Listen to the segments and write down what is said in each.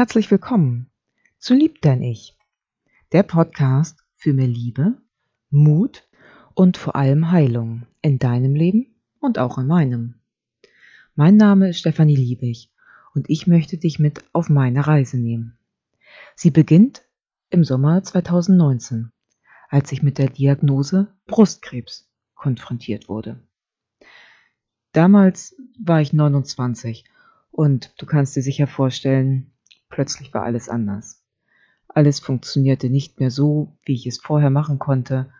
herzlich willkommen zu Lieb dein Ich, der Podcast für mehr Liebe, Mut und vor allem Heilung in deinem Leben und auch in meinem. Mein Name ist Stefanie Liebig und ich möchte dich mit auf meine Reise nehmen. Sie beginnt im Sommer 2019, als ich mit der Diagnose Brustkrebs konfrontiert wurde. Damals war ich 29 und du kannst dir sicher vorstellen, plötzlich war alles anders. Alles funktionierte nicht mehr so, wie ich es vorher machen konnte.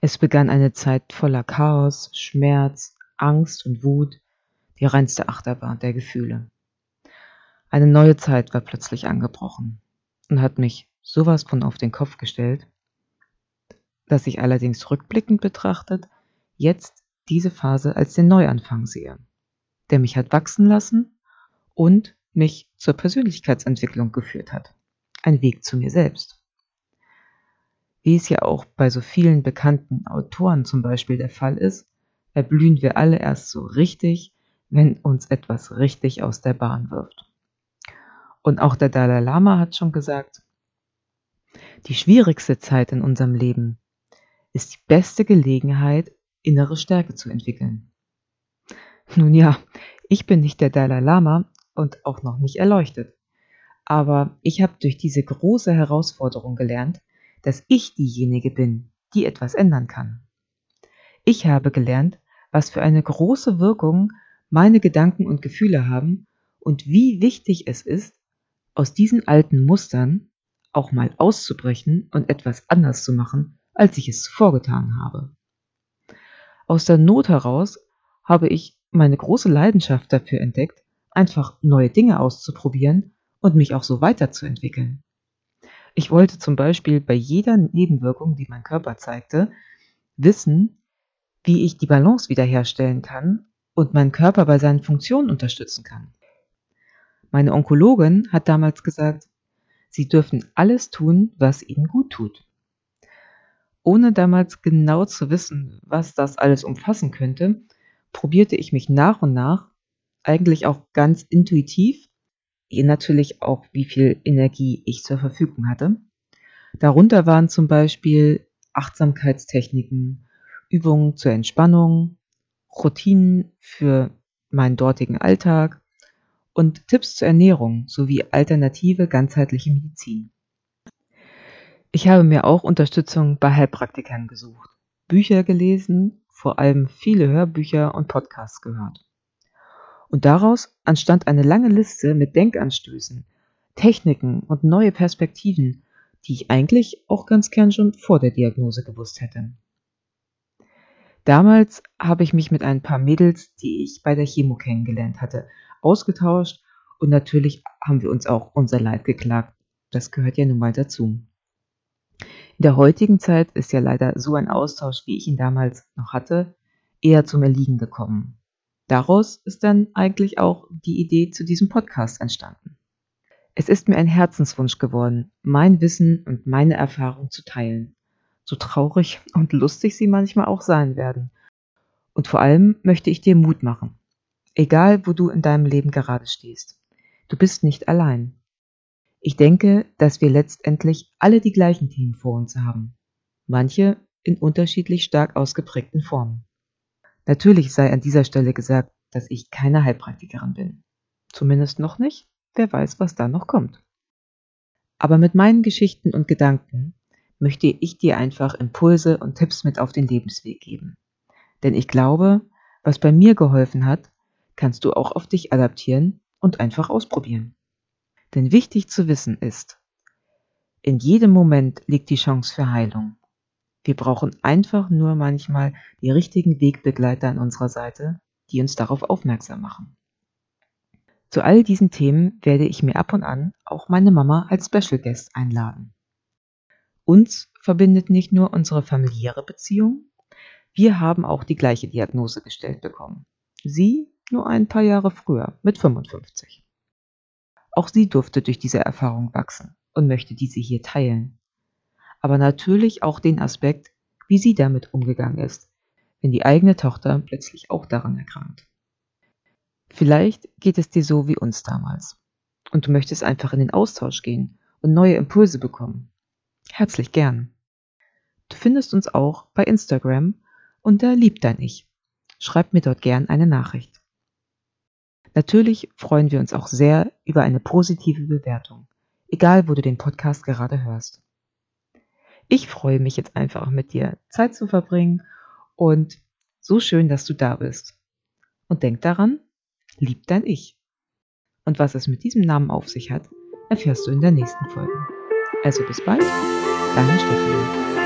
Es begann eine Zeit voller Chaos, Schmerz, Angst und Wut, die reinste Achterbahn der Gefühle. Eine neue Zeit war plötzlich angebrochen und hat mich sowas von auf den Kopf gestellt, dass ich allerdings rückblickend betrachtet jetzt diese Phase als den Neuanfang sehe, der mich hat wachsen lassen und mich zur Persönlichkeitsentwicklung geführt hat. Ein Weg zu mir selbst. Wie es ja auch bei so vielen bekannten Autoren zum Beispiel der Fall ist, erblühen wir alle erst so richtig, wenn uns etwas richtig aus der Bahn wirft. Und auch der Dalai Lama hat schon gesagt, die schwierigste Zeit in unserem Leben ist die beste Gelegenheit, innere Stärke zu entwickeln. Nun ja, ich bin nicht der Dalai Lama und auch noch nicht erleuchtet. Aber ich habe durch diese große Herausforderung gelernt, dass ich diejenige bin, die etwas ändern kann. Ich habe gelernt, was für eine große Wirkung meine Gedanken und Gefühle haben und wie wichtig es ist, aus diesen alten Mustern auch mal auszubrechen und etwas anders zu machen, als ich es vorgetan habe. Aus der Not heraus habe ich meine große Leidenschaft dafür entdeckt, einfach neue Dinge auszuprobieren und mich auch so weiterzuentwickeln. Ich wollte zum Beispiel bei jeder Nebenwirkung, die mein Körper zeigte, wissen, wie ich die Balance wiederherstellen kann und meinen Körper bei seinen Funktionen unterstützen kann. Meine Onkologin hat damals gesagt, sie dürfen alles tun, was ihnen gut tut. Ohne damals genau zu wissen, was das alles umfassen könnte, probierte ich mich nach und nach eigentlich auch ganz intuitiv, je natürlich auch, wie viel Energie ich zur Verfügung hatte. Darunter waren zum Beispiel Achtsamkeitstechniken, Übungen zur Entspannung, Routinen für meinen dortigen Alltag und Tipps zur Ernährung sowie alternative ganzheitliche Medizin. Ich habe mir auch Unterstützung bei Heilpraktikern gesucht, Bücher gelesen, vor allem viele Hörbücher und Podcasts gehört. Und daraus entstand eine lange Liste mit Denkanstößen, Techniken und neue Perspektiven, die ich eigentlich auch ganz gern schon vor der Diagnose gewusst hätte. Damals habe ich mich mit ein paar Mädels, die ich bei der Chemo kennengelernt hatte, ausgetauscht und natürlich haben wir uns auch unser Leid geklagt. Das gehört ja nun mal dazu. In der heutigen Zeit ist ja leider so ein Austausch, wie ich ihn damals noch hatte, eher zum Erliegen gekommen. Daraus ist dann eigentlich auch die Idee zu diesem Podcast entstanden. Es ist mir ein Herzenswunsch geworden, mein Wissen und meine Erfahrung zu teilen, so traurig und lustig sie manchmal auch sein werden. Und vor allem möchte ich dir Mut machen. Egal, wo du in deinem Leben gerade stehst. Du bist nicht allein. Ich denke, dass wir letztendlich alle die gleichen Themen vor uns haben. Manche in unterschiedlich stark ausgeprägten Formen. Natürlich sei an dieser Stelle gesagt, dass ich keine Heilpraktikerin bin. Zumindest noch nicht. Wer weiß, was da noch kommt. Aber mit meinen Geschichten und Gedanken möchte ich dir einfach Impulse und Tipps mit auf den Lebensweg geben. Denn ich glaube, was bei mir geholfen hat, kannst du auch auf dich adaptieren und einfach ausprobieren. Denn wichtig zu wissen ist, in jedem Moment liegt die Chance für Heilung. Wir brauchen einfach nur manchmal die richtigen Wegbegleiter an unserer Seite, die uns darauf aufmerksam machen. Zu all diesen Themen werde ich mir ab und an auch meine Mama als Special Guest einladen. Uns verbindet nicht nur unsere familiäre Beziehung, wir haben auch die gleiche Diagnose gestellt bekommen. Sie nur ein paar Jahre früher, mit 55. Auch sie durfte durch diese Erfahrung wachsen und möchte diese hier teilen aber natürlich auch den Aspekt, wie sie damit umgegangen ist, wenn die eigene Tochter plötzlich auch daran erkrankt. Vielleicht geht es dir so wie uns damals. und du möchtest einfach in den Austausch gehen und neue Impulse bekommen. Herzlich gern. Du findest uns auch bei Instagram unter Lieb dein Ich. Schreib mir dort gern eine Nachricht. Natürlich freuen wir uns auch sehr über eine positive Bewertung, egal wo du den Podcast gerade hörst. Ich freue mich jetzt einfach mit dir Zeit zu verbringen und so schön, dass du da bist. Und denk daran, lieb dein Ich. Und was es mit diesem Namen auf sich hat, erfährst du in der nächsten Folge. Also bis bald, deine Stefanie.